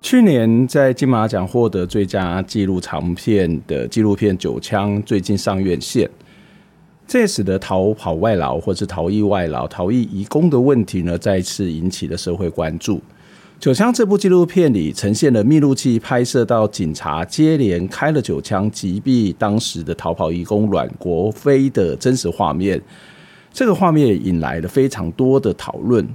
去年在金马奖获得最佳纪录长片的纪录片《九枪》最近上院线，这也使得逃跑外劳或是逃逸外劳、逃逸移工的问题呢，再次引起了社会关注。《九枪》这部纪录片里呈现了密录器拍摄到警察接连开了九枪击毙当时的逃跑移工阮国飞的真实画面，这个画面引来了非常多的讨论。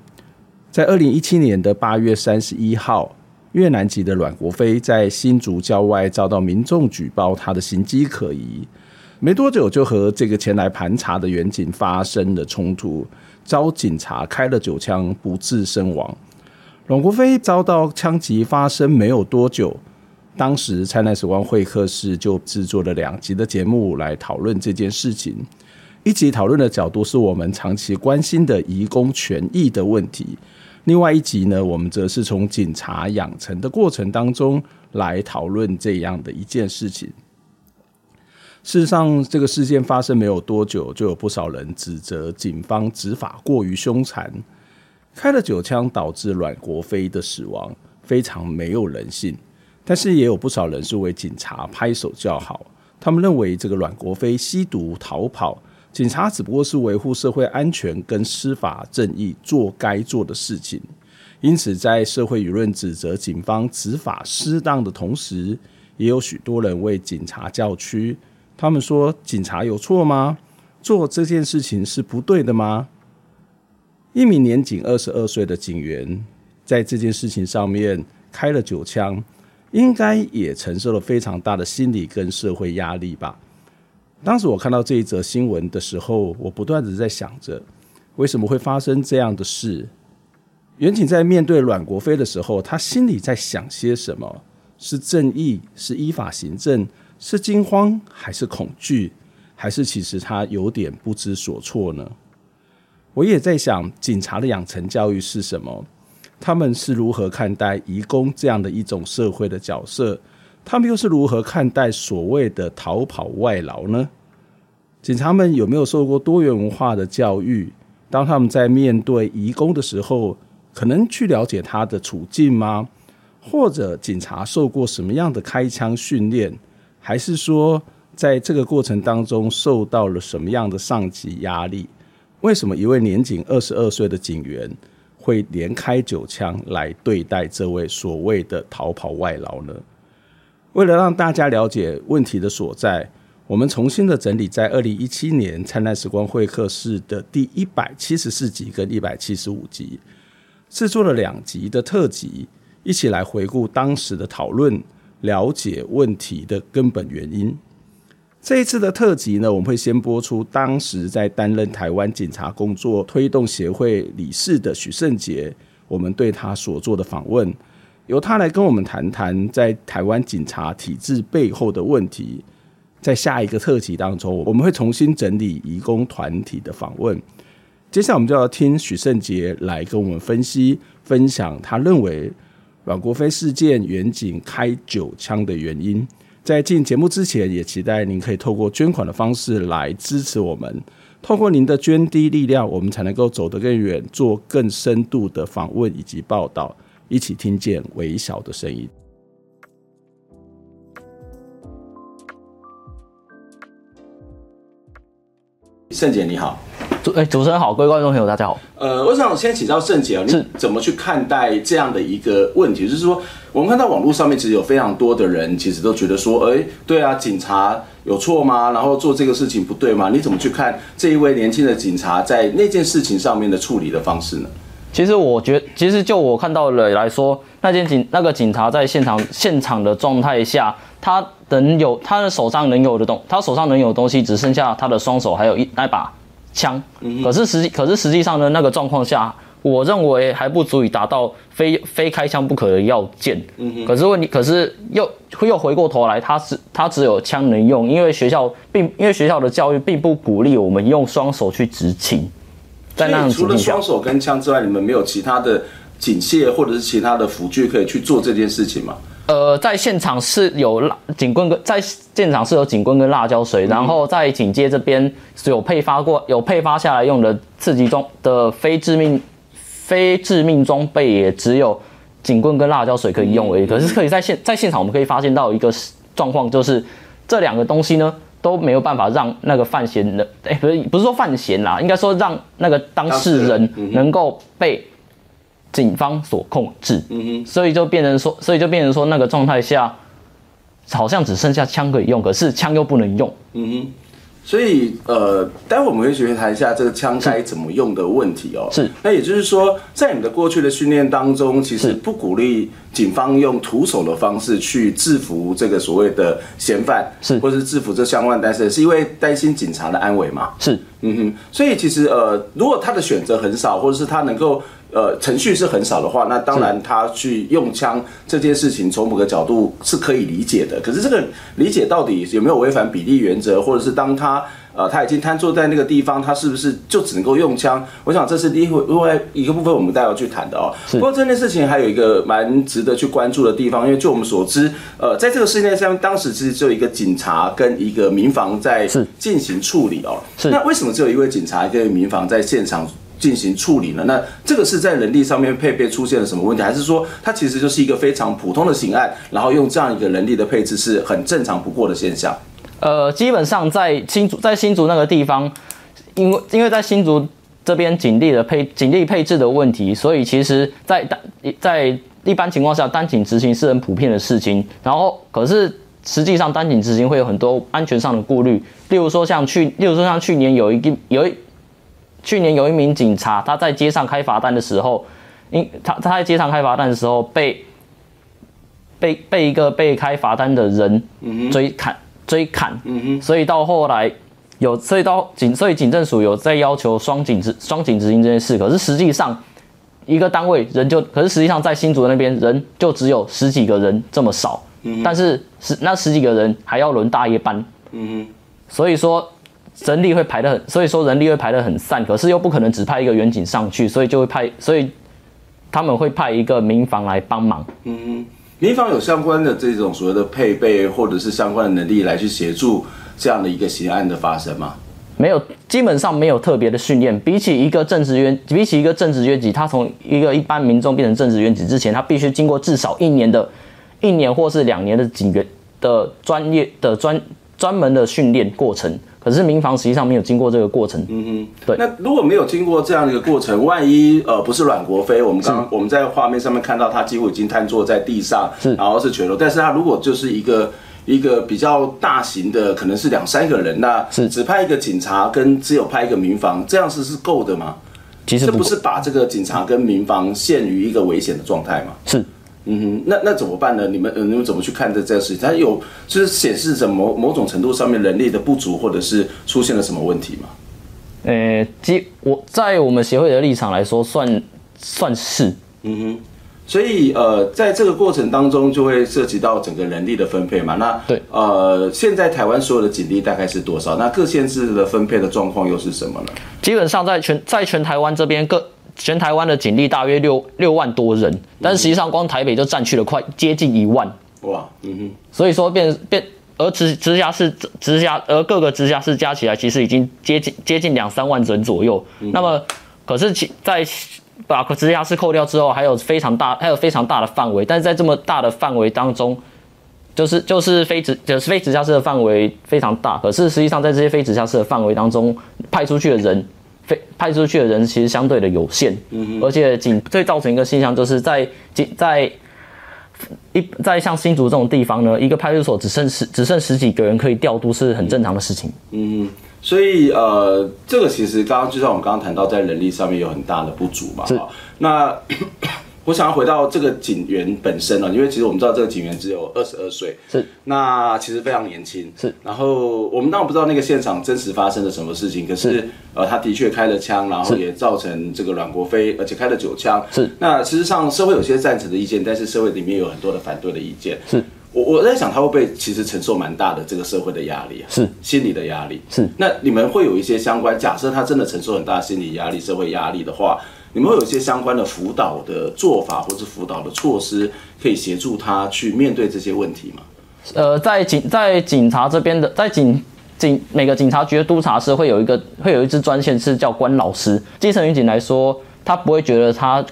在二零一七年的八月三十一号。越南籍的阮国飞在新竹郊外遭到民众举报他的行迹可疑，没多久就和这个前来盘查的员警发生了冲突，遭警察开了九枪，不治身亡。阮国飞遭到枪击发生没有多久，当时灿烂时光会客室就制作了两集的节目来讨论这件事情。一集讨论的角度是我们长期关心的移工权益的问题。另外一集呢，我们则是从警察养成的过程当中来讨论这样的一件事情。事实上，这个事件发生没有多久，就有不少人指责警方执法过于凶残，开了九枪导致阮国飞的死亡，非常没有人性。但是也有不少人是为警察拍手叫好，他们认为这个阮国飞吸毒逃跑。警察只不过是维护社会安全跟司法正义，做该做的事情。因此，在社会舆论指责警方执法失当的同时，也有许多人为警察叫屈。他们说：“警察有错吗？做这件事情是不对的吗？”一名年仅二十二岁的警员在这件事情上面开了九枪，应该也承受了非常大的心理跟社会压力吧。当时我看到这一则新闻的时候，我不断的在想着，为什么会发生这样的事？员警在面对阮国飞的时候，他心里在想些什么？是正义？是依法行政？是惊慌？还是恐惧？还是其实他有点不知所措呢？我也在想，警察的养成教育是什么？他们是如何看待移工这样的一种社会的角色？他们又是如何看待所谓的逃跑外劳呢？警察们有没有受过多元文化的教育？当他们在面对移工的时候，可能去了解他的处境吗？或者警察受过什么样的开枪训练？还是说，在这个过程当中受到了什么样的上级压力？为什么一位年仅二十二岁的警员会连开九枪来对待这位所谓的逃跑外劳呢？为了让大家了解问题的所在，我们重新的整理在二零一七年灿烂时光会客室的第一百七十四集跟一百七十五集，制作了两集的特辑，一起来回顾当时的讨论，了解问题的根本原因。这一次的特辑呢，我们会先播出当时在担任台湾警察工作推动协会理事的许胜杰，我们对他所做的访问。由他来跟我们谈谈在台湾警察体制背后的问题。在下一个特辑当中，我们会重新整理移工团体的访问。接下来我们就要听许胜杰来跟我们分析、分享他认为阮国飞事件员警开九枪的原因。在进节目之前，也期待您可以透过捐款的方式来支持我们。透过您的捐滴力量，我们才能够走得更远，做更深度的访问以及报道。一起听见微小的声音。盛姐你好，主哎，主持人好，各位观众朋友，大家好。呃，我想先请教盛姐啊，你怎么去看待这样的一个问题？就是说，我们看到网络上面其实有非常多的人，其实都觉得说，哎，对啊，警察有错吗？然后做这个事情不对吗？你怎么去看这一位年轻的警察在那件事情上面的处理的方式呢？其实我觉，其实就我看到的来说，那件警那个警察在现场现场的状态下，他能有他的手上能有的东，他手上能有的东西只剩下他的双手，还有一那把枪。可是实际可是实际上呢那个状况下，我认为还不足以达到非非开枪不可的要件。可是问题，可是又又回过头来，他是他只有枪能用，因为学校并因为学校的教育并不鼓励我们用双手去执勤。在那除了双手跟枪之外，你们没有其他的警械或者是其他的辅具可以去做这件事情吗？呃，在现场是有辣警棍跟在现场是有警棍跟辣椒水，然后在警戒这边是有配发过有配发下来用的刺激装的非致命非致命装备，也只有警棍跟辣椒水可以用而已。可是可以在现在现场我们可以发现到一个状况，就是这两个东西呢。都没有办法让那个犯嫌的，哎，不是不是说犯嫌啦，应该说让那个当事人能够被警方所控制，嗯哼，所以就变成说，所以就变成说那个状态下，好像只剩下枪可以用，可是枪又不能用，嗯哼。所以，呃，待会我们会学谈一下这个枪该怎么用的问题哦。是。那也就是说，在你们的过去的训练当中，其实不鼓励警方用徒手的方式去制服这个所谓的嫌犯，是，或者是制服这相关的担事人，是因为担心警察的安危嘛？是。嗯哼。所以其实，呃，如果他的选择很少，或者是他能够。呃，程序是很少的话，那当然他去用枪这件事情，从某个角度是可以理解的。可是这个理解到底有没有违反比例原则，或者是当他呃他已经瘫坐在那个地方，他是不是就只能够用枪？我想这是另外一个部分，我们待会要去谈的哦。不过这件事情还有一个蛮值得去关注的地方，因为就我们所知，呃，在这个事件上，当时其实只有一个警察跟一个民房在进行处理哦。是。那为什么只有一位警察跟民房在现场？进行处理了，那这个是在人力上面配备出现了什么问题，还是说它其实就是一个非常普通的刑案，然后用这样一个人力的配置是很正常不过的现象？呃，基本上在新竹，在新竹那个地方，因为因为在新竹这边警力的配警力配置的问题，所以其实在单在一般情况下单警执行是很普遍的事情。然后可是实际上单警执行会有很多安全上的顾虑，例如说像去，例如说像去年有一个有一。去年有一名警察，他在街上开罚单的时候，因他他在街上开罚单的时候被被被一个被开罚单的人追砍追砍，所以到后来有所以到警所以警政署有在要求双警执双警执行这件事，可是实际上一个单位人就可是实际上在新竹那边人就只有十几个人这么少，但是十那十几个人还要轮大夜班，所以说。人力会排得很，所以说人力会排得很散，可是又不可能只派一个远景上去，所以就会派，所以他们会派一个民防来帮忙。嗯，民防有相关的这种所谓的配备或者是相关的能力来去协助这样的一个刑案的发生吗？没有，基本上没有特别的训练。比起一个正职员，比起一个正职员级，他从一个一般民众变成正职员级之前，他必须经过至少一年的，一年或是两年的警员的专业的专专门的训练过程。可是民防实际上没有经过这个过程，嗯哼，对。那如果没有经过这样的一个过程，万一呃不是阮国飞，我们刚我们在画面上面看到他几乎已经瘫坐在地上，是，然后是全裸。但是他如果就是一个一个比较大型的，可能是两三个人，那是只派一个警察跟只有派一个民防，这样是是够的吗？其实这不是把这个警察跟民防陷于一个危险的状态吗？是。嗯哼，那那怎么办呢？你们呃，你们怎么去看这这个事情？它有就是显示着某某种程度上面人力的不足，或者是出现了什么问题吗？呃，基我在我们协会的立场来说算，算算是。嗯哼，所以呃，在这个过程当中就会涉及到整个人力的分配嘛。那对，呃，现在台湾所有的警力大概是多少？那各县市的分配的状况又是什么呢？基本上在全在全台湾这边各。全台湾的警力大约六六万多人，但是实际上光台北就占去了快接近一万。哇，嗯哼，所以说变变，而直直辖市直辖而各个直辖市加起来，其实已经接近接近两三万人左右。嗯、那么，可是其在把直辖市扣掉之后，还有非常大还有非常大的范围，但是在这么大的范围当中，就是就是非直就是非直辖市的范围非常大，可是实际上在这些非直辖市的范围当中，派出去的人。非派出去的人其实相对的有限，嗯，而且仅最造成一个现象就是在警在一在像新竹这种地方呢，一个派出所只剩十只剩十几个人可以调度是很正常的事情，嗯，所以呃，这个其实刚刚就像我们刚刚谈到，在人力上面有很大的不足嘛，是，那。我想要回到这个警员本身了，因为其实我们知道这个警员只有二十二岁，是，那其实非常年轻，是。然后我们当然不知道那个现场真实发生了什么事情，可是，是呃，他的确开了枪，然后也造成这个阮国飞，而且开了九枪，是。那事实上社会有些赞成的意见，但是社会里面有很多的反对的意见，是。我我在想他会不会其实承受蛮大的这个社会的压力啊，是，心理的压力，是。那你们会有一些相关，假设他真的承受很大心理压力、社会压力的话。你们会有一些相关的辅导的做法，或是辅导的措施，可以协助他去面对这些问题吗？呃，在警在警察这边的，在警警每个警察局的督察室会有一个会有一支专线是叫关老师。基层民警来说，他不会觉得他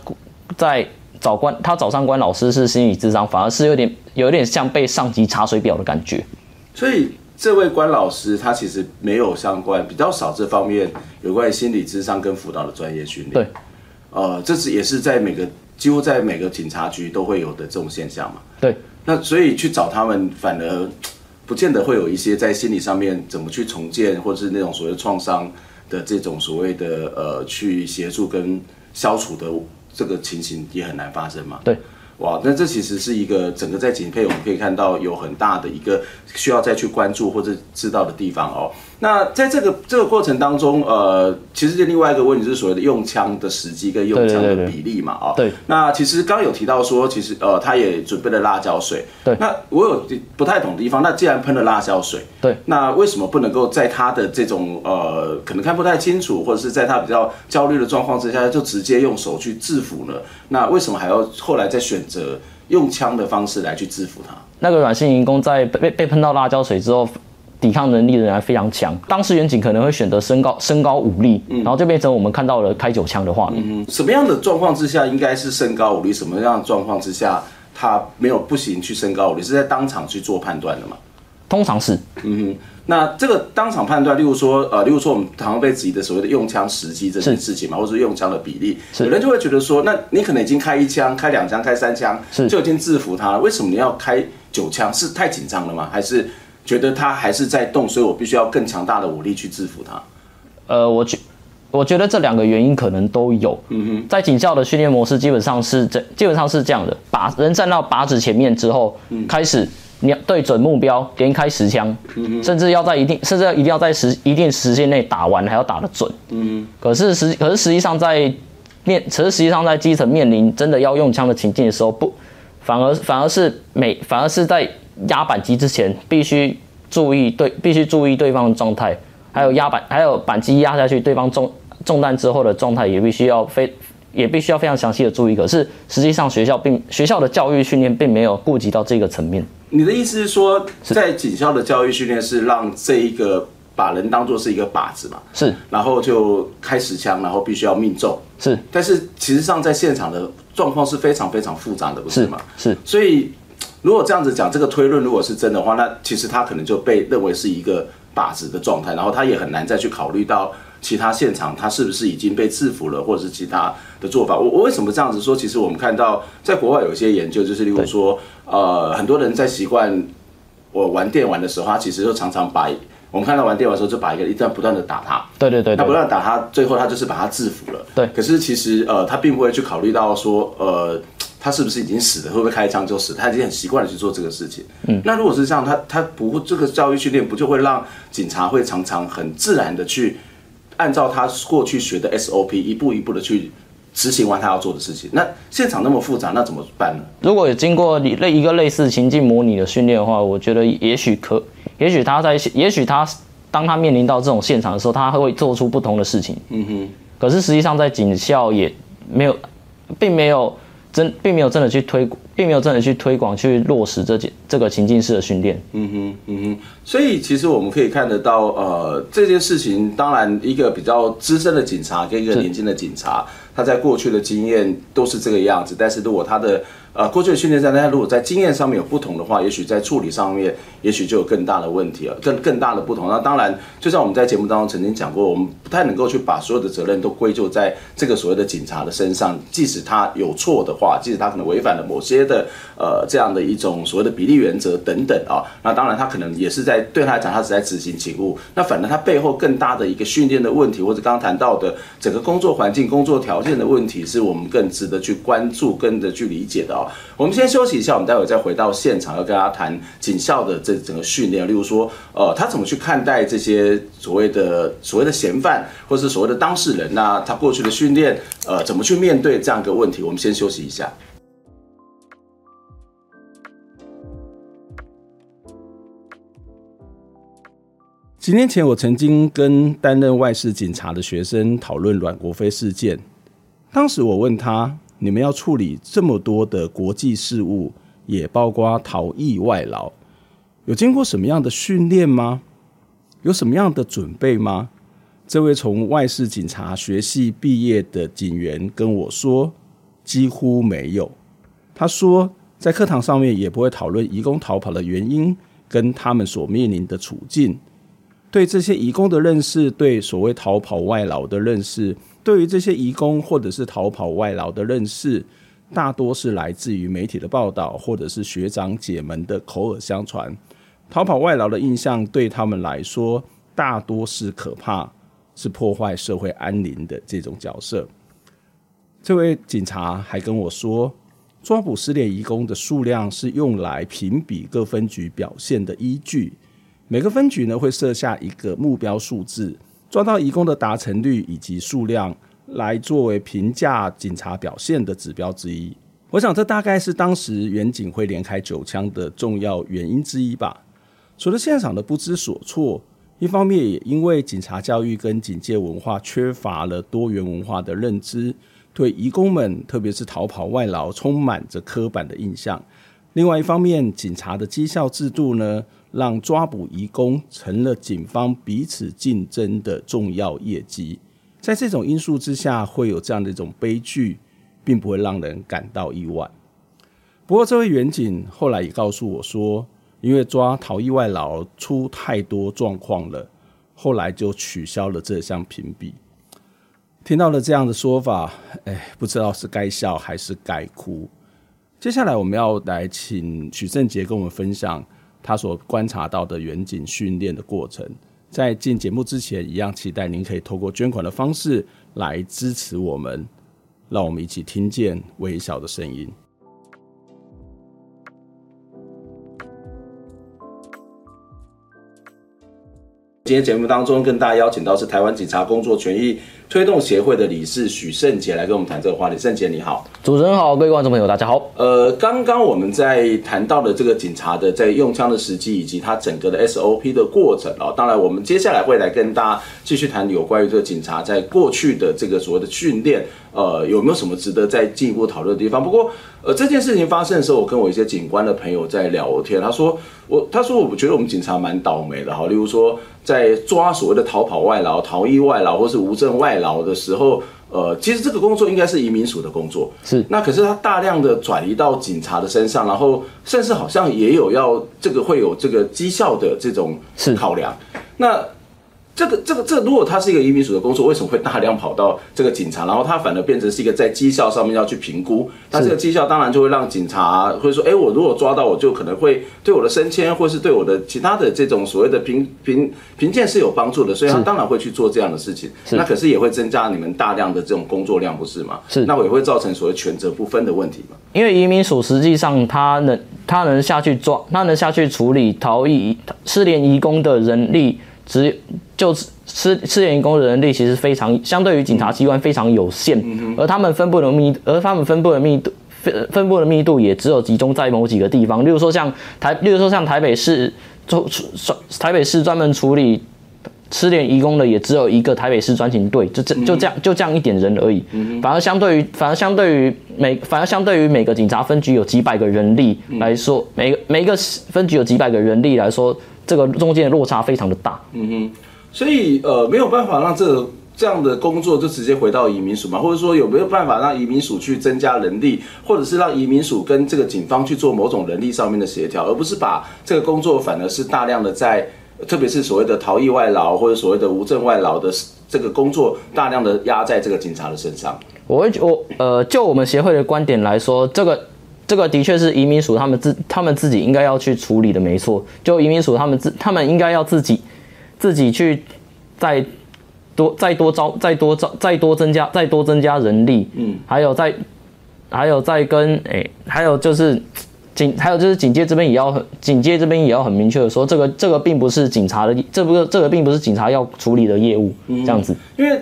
在找关他找上关老师是心理智商，反而是有点有一点像被上级查水表的感觉。所以这位关老师他其实没有相关比较少这方面有关于心理智商跟辅导的专业训练。对。呃，这是也是在每个几乎在每个警察局都会有的这种现象嘛？对。那所以去找他们，反而不见得会有一些在心理上面怎么去重建，或者是那种所谓创伤的这种所谓的呃去协助跟消除的这个情形也很难发生嘛？对。哇，那这其实是一个整个在警配我们可以看到有很大的一个需要再去关注或者知道的地方哦。那在这个这个过程当中，呃，其实另外一个问题是所谓的用枪的时机跟用枪的比例嘛，啊，对。那其实刚刚有提到说，其实呃，他也准备了辣椒水。对。那我有不太懂的地方，那既然喷了辣椒水，对，那为什么不能够在他的这种呃，可能看不太清楚，或者是在他比较焦虑的状况之下，就直接用手去制服呢？那为什么还要后来再选择用枪的方式来去制服他？那个阮姓移工在被被喷到辣椒水之后。抵抗能力仍然非常强，当时远景可能会选择升高升高武力，嗯，然后就变成我们看到了开九枪的画面。嗯，什么样的状况之下应该是升高武力？什么样的状况之下他没有不行去升高武力？是在当场去做判断的吗？通常是，嗯哼。那这个当场判断，例如说，呃，例如说我们常常被质疑的所谓的用枪时机这件事情嘛，或者是用枪的比例，有人就会觉得说，那你可能已经开一枪、开两枪、开三枪，就已经制服他了，为什么你要开九枪？是太紧张了吗？还是？觉得他还是在动，所以我必须要更强大的武力去制服他。呃，我觉我觉得这两个原因可能都有。嗯哼，在警校的训练模式基本上是这基本上是这样的：把人站到靶子前面之后，嗯、开始你要对准目标连开十枪，嗯哼，甚至要在一定甚至要一定要在时一定时间内打完，还要打得准。嗯哼，可是实可是实际上在面，可是实际上在基层面临真的要用枪的情境的时候，不反而反而是每反而是在。压板机之前必须注意对，必须注意对方的状态，还有压板，还有板机压下去，对方中中弹之后的状态也必须要非，也必须要非常详细的注意。可是实际上学校并学校的教育训练并没有顾及到这个层面。你的意思是说，在警校的教育训练是让这一个把人当做是一个靶子嘛？是，然后就开十枪，然后必须要命中。是，但是其实上在现场的状况是非常非常复杂的，不是吗？是，所以。如果这样子讲，这个推论如果是真的话，那其实他可能就被认为是一个靶子的状态，然后他也很难再去考虑到其他现场他是不是已经被制服了，或者是其他的做法。我我为什么这样子说？其实我们看到在国外有一些研究，就是例如说，呃，很多人在习惯我玩电玩的时候，他其实就常常把我们看到玩电玩的时候，就把一个一段不断的打他，对对对，他不断打他，最后他就是把他制服了。对，可是其实呃，他并不会去考虑到说，呃。他是不是已经死了？会不会开枪就死？他已经很习惯的去做这个事情。嗯，那如果是这样，他他不会这个教育训练不就会让警察会常常很自然的去按照他过去学的 SOP 一步一步的去执行完他要做的事情？那现场那么复杂，那怎么办呢？如果有经过你类一个类似情境模拟的训练的话，我觉得也许可，也许他在，也许他当他面临到这种现场的时候，他会做出不同的事情。嗯哼。可是实际上在警校也没有，并没有。真并没有真的去推，并没有真的去推广去落实这件这个情境式的训练。嗯哼，嗯哼。所以其实我们可以看得到，呃，这件事情当然一个比较资深的警察跟一个年轻的警察，他在过去的经验都是这个样子。但是如果他的呃过去的训练上，大家如果在经验上面有不同的话，也许在处理上面，也许就有更大的问题了，更更大的不同。那当然，就像我们在节目当中曾经讲过，我们不太能够去把所有的责任都归咎在这个所谓的警察的身上，即使他有错的话，即使他可能违反了某些的呃这样的一种所谓的比例原则等等啊，那当然他可能也是在对他来讲，他是在执行警务。那反正他背后更大的一个训练的问题，或者刚刚谈到的整个工作环境、工作条件的问题，是我们更值得去关注、跟着去理解的。我们先休息一下，我们待会再回到现场，要跟大家谈警校的这整个训练，例如说，呃，他怎么去看待这些所谓的所谓的嫌犯，或是所谓的当事人，那他过去的训练，呃，怎么去面对这样一个问题？我们先休息一下。几年前，我曾经跟担任外事警察的学生讨论阮国飞事件，当时我问他。你们要处理这么多的国际事务，也包括逃逸外劳，有经过什么样的训练吗？有什么样的准备吗？这位从外事警察学系毕业的警员跟我说，几乎没有。他说，在课堂上面也不会讨论移工逃跑的原因跟他们所面临的处境，对这些移工的认识，对所谓逃跑外劳的认识。对于这些移工或者是逃跑外劳的认识，大多是来自于媒体的报道，或者是学长姐们的口耳相传。逃跑外劳的印象对他们来说，大多是可怕，是破坏社会安宁的这种角色。这位警察还跟我说，抓捕失联移工的数量是用来评比各分局表现的依据，每个分局呢会设下一个目标数字。抓到移工的达成率以及数量，来作为评价警察表现的指标之一。我想，这大概是当时远警会连开九枪的重要原因之一吧。除了现场的不知所措，一方面也因为警察教育跟警戒文化缺乏了多元文化的认知，对移工们，特别是逃跑外劳，充满着刻板的印象。另外一方面，警察的绩效制度呢，让抓捕移工成了警方彼此竞争的重要业绩。在这种因素之下，会有这样的一种悲剧，并不会让人感到意外。不过，这位员警后来也告诉我说，因为抓逃逸外劳出太多状况了，后来就取消了这项评比。听到了这样的说法，哎，不知道是该笑还是该哭。接下来我们要来请许正杰跟我们分享他所观察到的远景训练的过程。在进节目之前，一样期待您可以透过捐款的方式来支持我们，让我们一起听见微小的声音。今天节目当中跟大家邀请到是台湾警察工作权益推动协会的理事许胜杰来跟我们谈这个话题。胜杰你好，主持人好，各位观众朋友大家好。呃，刚刚我们在谈到的这个警察的在用枪的时机以及他整个的 SOP 的过程啊，当然我们接下来会来跟大家继续谈有关于这个警察在过去的这个所谓的训练，呃，有没有什么值得再进一步讨论的地方？不过，呃，这件事情发生的时候，我跟我一些警官的朋友在聊天，他说我他说我觉得我们警察蛮倒霉的哈，例如说在抓所谓的逃跑外劳、逃逸外劳或是无证外劳的时候，呃，其实这个工作应该是移民署的工作，是。那可是他大量的转移到警察的身上，然后甚至好像也有要这个会有这个绩效的这种考量，那。这个这个这个，如果他是一个移民署的工作，为什么会大量跑到这个警察？然后他反而变成是一个在绩效上面要去评估。那这个绩效当然就会让警察会说：哎，我如果抓到，我就可能会对我的升迁，或是对我的其他的这种所谓的评评评鉴是有帮助的。所以他当然会去做这样的事情。那可是也会增加你们大量的这种工作量，不是吗？是。那我也会造成所谓权责不分的问题嘛？因为移民署实际上他能他能下去抓，他能下去处理逃逸失联移工的人力。只就失失联移工的人力其实非常相对于警察机关非常有限，而他们分布的密而他们分布的密度分分布的密度也只有集中在某几个地方，例如说像台，例如说像台北市，就台北市专门处理失联移工的也只有一个台北市专勤队，就这就这样就这样一点人而已。反而相对于反而相对于每反而相对于每个警察分局有几百个人力来说，每个每一个分局有几百个人力来说。这个中间的落差非常的大，嗯哼，所以呃没有办法让这个这样的工作就直接回到移民署嘛？或者说有没有办法让移民署去增加人力，或者是让移民署跟这个警方去做某种人力上面的协调，而不是把这个工作反而是大量的在，特别是所谓的逃逸外劳或者所谓的无证外劳的这个工作，大量的压在这个警察的身上。我会我呃，就我们协会的观点来说，这个这个的确是移民署他们自他们自己应该要去处理的，没错。就移民署他们自他们应该要自己自己去再。多再多招再多招再多增加再多增加人力，嗯，还有再还有再跟诶、欸，还有就是警还有就是警戒这边也要很警戒这边也要很明确的说，这个这个并不是警察的，这不这个并不是警察要处理的业务，嗯、这样子。因为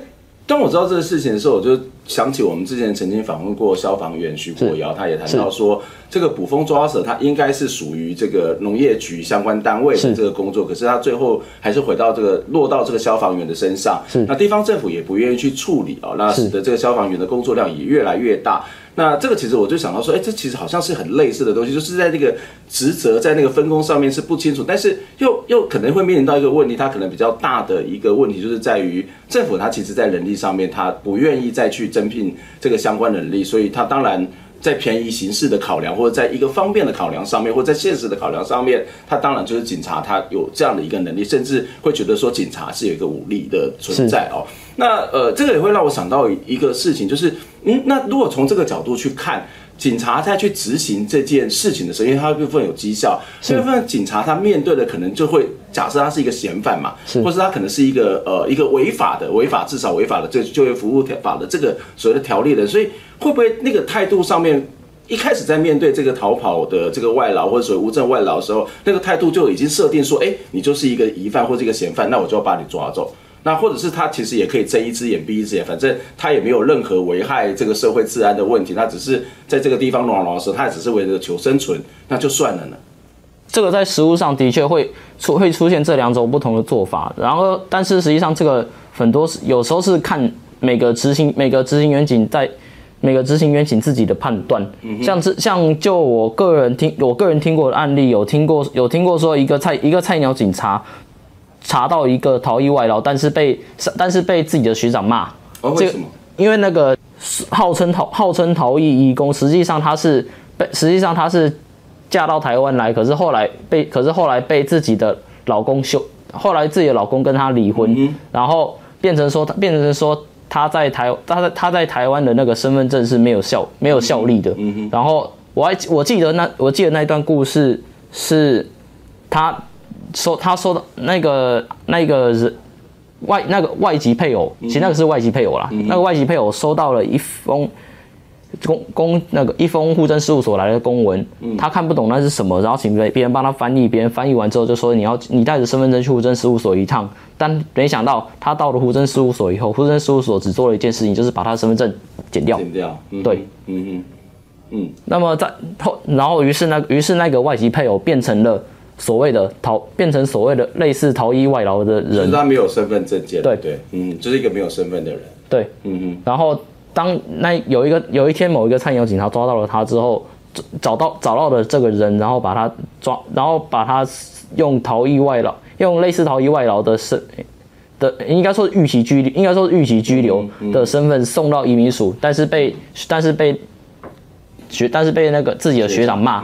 当我知道这个事情的时候，我就想起我们之前曾经访问过消防员徐国尧，他也谈到说。这个捕风抓蛇，它应该是属于这个农业局相关单位的这个工作，是可是它最后还是回到这个落到这个消防员的身上。那地方政府也不愿意去处理啊、哦，那使得这个消防员的工作量也越来越大。那这个其实我就想到说，哎，这其实好像是很类似的东西，就是在那个职责在那个分工上面是不清楚，但是又又可能会面临到一个问题，它可能比较大的一个问题就是在于政府它其实在人力上面它不愿意再去增聘这个相关人力，所以它当然。在便宜形式的考量，或者在一个方便的考量上面，或者在现实的考量上面，他当然就是警察，他有这样的一个能力，甚至会觉得说警察是有一个武力的存在哦。那呃，这个也会让我想到一个事情，就是嗯，那如果从这个角度去看，警察在去执行这件事情的时候，因为他部分有绩效，这部分警察他面对的可能就会假设他是一个嫌犯嘛，是或是他可能是一个呃一个违法的违法至少违法的这就业服务条法的这个所谓的条例的，所以。会不会那个态度上面，一开始在面对这个逃跑的这个外劳或者所谓无证外劳的时候，那个态度就已经设定说，哎，你就是一个疑犯或者一个嫌犯，那我就要把你抓走。那或者是他其实也可以睁一只眼闭一只眼，反正他也没有任何危害这个社会治安的问题，他只是在这个地方乱乱的时候，他也只是为了求生存，那就算了呢。这个在实物上的确会出会出现这两种不同的做法，然后但是实际上这个很多是有时候是看每个执行每个执行员警在。每个执行员警自己的判断，像这像就我个人听我个人听过的案例，有听过有听过说一个菜一个菜鸟警察查到一个逃逸外劳，但是被但是被自己的学长骂，哦，为什么？因为那个号称逃号称逃逸义工，实际上他是被实际上他是嫁到台湾来，可是后来被可是后来被自己的老公休，后来自己的老公跟他离婚，嗯、然后变成说他变成说。他在台，他在他在台湾的那个身份证是没有效没有效力的。嗯哼。然后我还我记得那我记得那一段故事是，他说他收的那个那个人外那个外籍配偶，其实那个是外籍配偶啦。嗯。那个外籍配偶收到了一封。公公那个一封户政事务所来的公文，他看不懂那是什么，然后请别别人帮他翻译，别人翻译完之后就说，你要你带着身份证去户政事务所一趟，但没想到他到了户政事务所以后，户政事务所只做了一件事情，就是把他的身份证剪掉。剪掉。嗯、对。嗯嗯嗯。那么在后，然后于是那于是那个外籍配偶变成了所谓的逃，变成所谓的类似逃逸外劳的人。他没有身份证件。对对。嗯，就是一个没有身份的人。对。嗯嗯。然后。当那有一个有一天某一个菜鸟警察抓到了他之后，找到找到了这个人，然后把他抓，然后把他用逃逸外劳，用类似逃逸外劳的身的，应该说是预期拘留，应该说是预期拘留的身份送到移民署，但是被但是被学但是被那个自己的学长骂，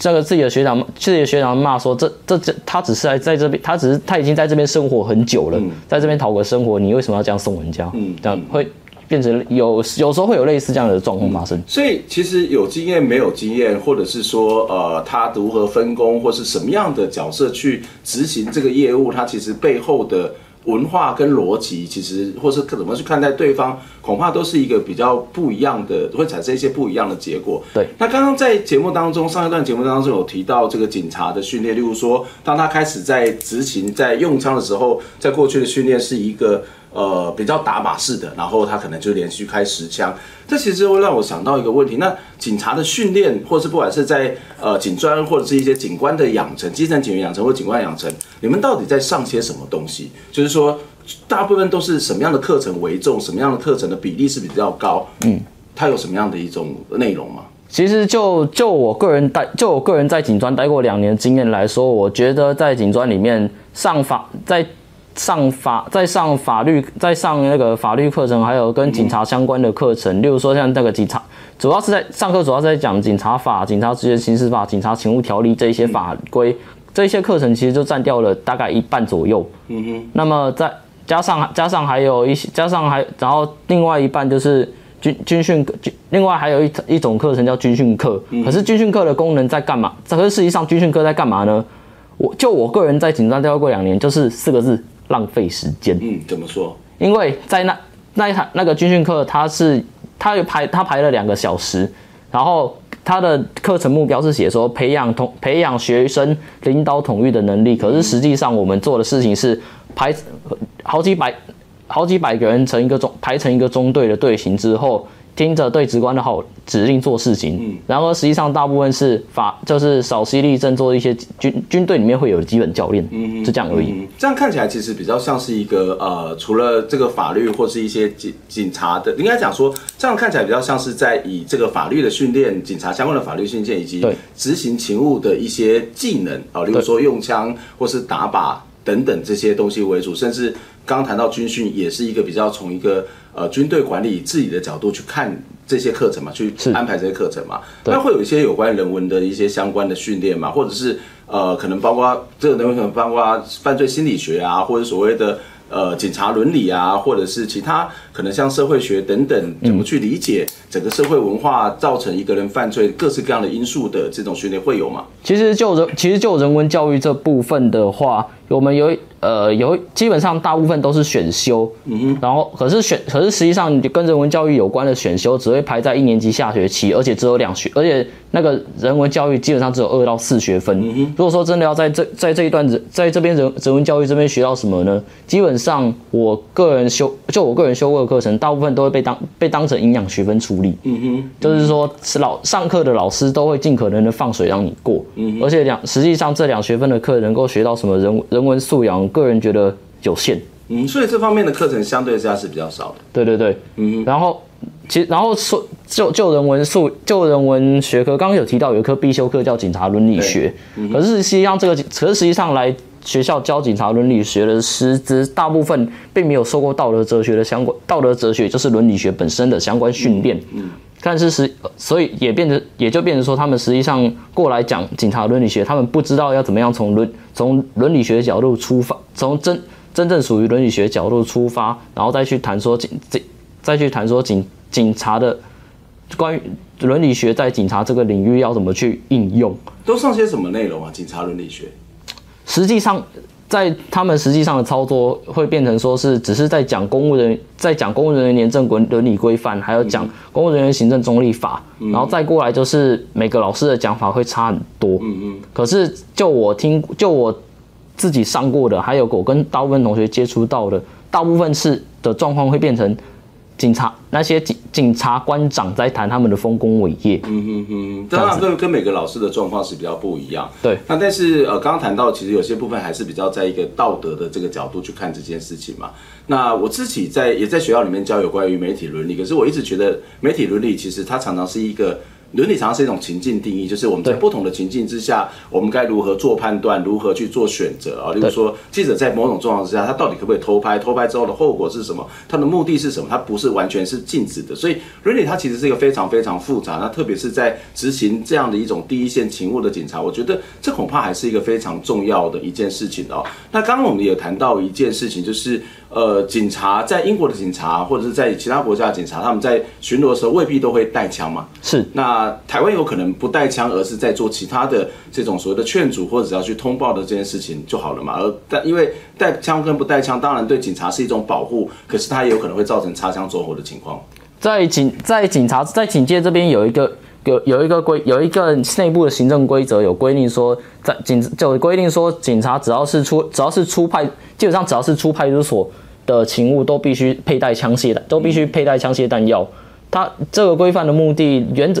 这个自己的学长自己的学长骂说，这这这他只是来在这边，他只是他已经在这边生活很久了，在这边讨个生活，你为什么要这样送人家？嗯这样会。变成有有时候会有类似这样的状况发生，嗯，所以其实有经验没有经验，或者是说呃他如何分工，或是什么样的角色去执行这个业务，他其实背后的文化跟逻辑，其实或是怎么去看待对方，恐怕都是一个比较不一样的，会产生一些不一样的结果。对，那刚刚在节目当中，上一段节目当中有提到这个警察的训练，例如说，当他开始在执勤在用枪的时候，在过去的训练是一个。呃，比较打码式的，然后他可能就连续开十枪，这其实会让我想到一个问题：那警察的训练，或是不管是在呃警专或者是一些警官的养成、基层警员养成或警官养成，你们到底在上些什么东西？就是说，大部分都是什么样的课程为重？什么样的课程的比例是比较高？嗯，它有什么样的一种内容吗？其实就就我个人待，就我个人在警专待过两年的经验来说，我觉得在警专里面上法在。上法在上法律在上那个法律课程，还有跟警察相关的课程，例如说像那个警察，主要是在上课主要是在讲警察法、警察职业刑事法、警察勤务条例这一些法规，这些课程其实就占掉了大概一半左右。嗯哼。那么再加上加上还有一些加上还然后另外一半就是军军训军，另外还有一一种课程叫军训课。可是军训课的功能在干嘛？可是实际上军训课在干嘛呢？我就我个人在警察待过两年，就是四个字：浪费时间。嗯，怎么说？因为在那那一堂那个军训课，他是他有排他排了两个小时，然后他的课程目标是写说培养统培养学生领导统御的能力。可是实际上我们做的事情是排好几百好几百个人成一个中排成一个中队的队形之后。听着对直观的好指令做事情，嗯，然而实际上大部分是法，就是少犀利正做一些军军队里面会有的基本教练，嗯，就这样而已，嗯。这样看起来其实比较像是一个呃，除了这个法律或是一些警警察的，应该讲说这样看起来比较像是在以这个法律的训练、警察相关的法律训练以及执行勤务的一些技能啊，例如说用枪或是打靶等等这些东西为主，甚至刚刚谈到军训也是一个比较从一个。呃，军队管理自己的角度去看这些课程嘛，去安排这些课程嘛，那会有一些有关人文的一些相关的训练嘛，或者是呃，可能包括这个人文可能包括犯罪心理学啊，或者所谓的呃警察伦理啊，或者是其他可能像社会学等等，怎么去理解整个社会文化造成一个人犯罪各式各样的因素的这种训练会有吗？其实就人其实就人文教育这部分的话，我们有。呃，有基本上大部分都是选修，嗯哼，然后可是选，可是实际上跟人文教育有关的选修只会排在一年级下学期，而且只有两学，而且那个人文教育基本上只有二到四学分。嗯哼，如果说真的要在这在这一段人在这边人人文教育这边学到什么呢？基本上我个人修就我个人修过的课程，大部分都会被当被当成营养学分处理。嗯哼，就是说是老上课的老师都会尽可能的放水让你过。嗯哼，而且两实际上这两学分的课能够学到什么人人文素养？个人觉得有限，嗯，所以这方面的课程相对之下是比较少的。对对对，嗯，然后其实然后说就就人文素就人文学科，刚刚有提到有一科必修课叫警察伦理学，嗯，可是实际上这个可是实际上来学校教警察伦理学的师资，大部分并没有受过道德哲学的相关道德哲学，就是伦理学本身的相关训练，嗯。嗯但是实，所以也变成，也就变成说，他们实际上过来讲警察伦理学，他们不知道要怎么样从伦从伦理学角度出发，从真真正属于伦理学角度出发，然后再去谈说警警，再去谈说警警察的关于伦理学在警察这个领域要怎么去应用，都上些什么内容啊？警察伦理学，实际上。在他们实际上的操作会变成说是只是在讲公务人，在讲公务人员廉政伦伦理规范，还有讲公务人员行政中立法，然后再过来就是每个老师的讲法会差很多。嗯嗯。可是就我听，就我自己上过的，还有我跟大部分同学接触到的，大部分是的状况会变成。警察那些警警察官长在谈他们的丰功伟业，嗯哼哼，当然跟跟每个老师的状况是比较不一样，对。那但是呃，刚刚谈到其实有些部分还是比较在一个道德的这个角度去看这件事情嘛。那我自己在也在学校里面教有关于媒体伦理，可是我一直觉得媒体伦理其实它常常是一个。伦理常常是一种情境定义，就是我们在不同的情境之下，我们该如何做判断，如何去做选择啊？例如说，记者在某种状况之下，他到底可不可以偷拍？偷拍之后的后果是什么？他的目的是什么？他不是完全是禁止的。所以伦理它其实是一个非常非常复杂。那特别是在执行这样的一种第一线勤务的警察，我觉得这恐怕还是一个非常重要的一件事情哦。那刚刚我们也谈到一件事情，就是。呃，警察在英国的警察，或者是在其他国家的警察，他们在巡逻的时候未必都会带枪嘛。是。那台湾有可能不带枪，而是在做其他的这种所谓的劝阻，或者只要去通报的这件事情就好了嘛。而但因为带枪跟不带枪，当然对警察是一种保护，可是它也有可能会造成擦枪走火的情况。在警在警察在警戒这边有一个有有一个规有一个内部的行政规则，有规定说在警就规定说警察只要是出只要是出派，基本上只要是出派出所。的勤务都必须佩戴枪械的，都必须佩戴枪械弹药。它这个规范的目的，原则，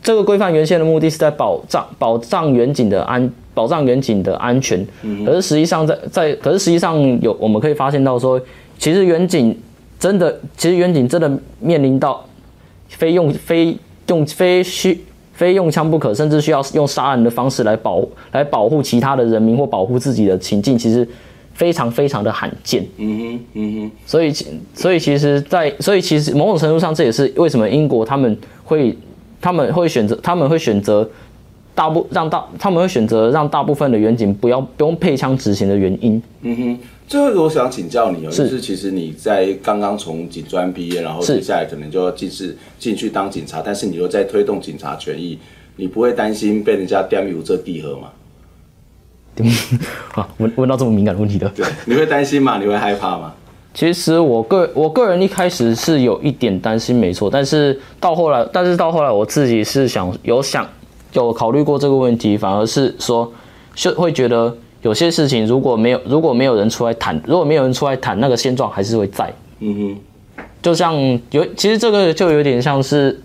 这个规范原先的目的是在保障保障远景的安，保障远景的安全。可是实际上在在，可是实际上有我们可以发现到说，其实远景真的，其实远景真的面临到非用非用非需非用枪不可，甚至需要用杀人的方式来保来保护其他的人民或保护自己的情境，其实。非常非常的罕见。嗯哼，嗯哼。所以，所以其实在，在所以其实某种程度上，这也是为什么英国他们会他们会选择他们会选择大部让大他们会选择让大部分的远景不要不用配枪执行的原因。嗯哼。最后一个我想请教你哦，就是其实你在刚刚从警专毕业，然后接下来可能就要进是进去当警察，但是你又在推动警察权益，你不会担心被人家点油这地核吗？啊，问问到这么敏感的问题的，对，你会担心吗？你会害怕吗？其实我个我个人一开始是有一点担心，没错，但是到后来，但是到后来我自己是想有想有考虑过这个问题，反而是说就会觉得。有些事情如果没有如果没有人出来谈，如果没有人出来谈，那个现状还是会在。嗯哼，就像有，其实这个就有点像是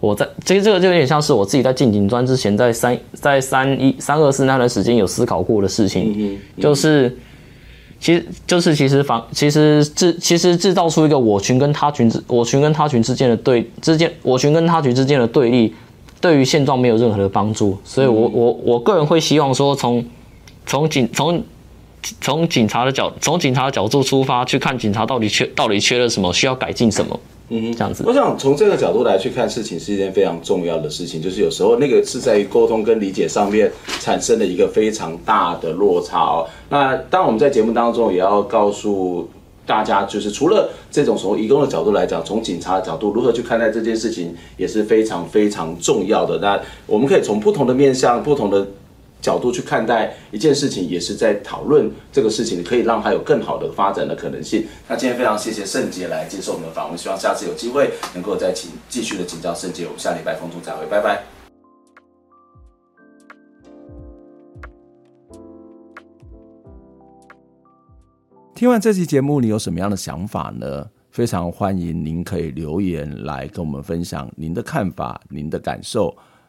我在，其实这个就有点像是我自己在进警专之前，在三在三一三二四那段时间有思考过的事情。嗯嗯、就是其实就是其实防其实制其实制造出一个我群跟他群之我群跟他群之间的对之间我群跟他群之间的对立，对于现状没有任何的帮助。所以我我我个人会希望说从。从警从从警察的角从警察的角度出发去看警察到底缺到底缺了什么，需要改进什么，嗯，这样子。我想从这个角度来去看事情是一件非常重要的事情，就是有时候那个是在于沟通跟理解上面产生了一个非常大的落差哦。那当然我们在节目当中也要告诉大家，就是除了这种从移工的角度来讲，从警察的角度如何去看待这件事情也是非常非常重要的。那我们可以从不同的面向、不同的。角度去看待一件事情，也是在讨论这个事情可以让它有更好的发展的可能性。那今天非常谢谢圣杰来接受我们的访问，希望下次有机会能够再请继续的请教圣杰。我们下礼拜空中再会，拜拜。听完这期节目，你有什么样的想法呢？非常欢迎您可以留言来跟我们分享您的看法、您的感受。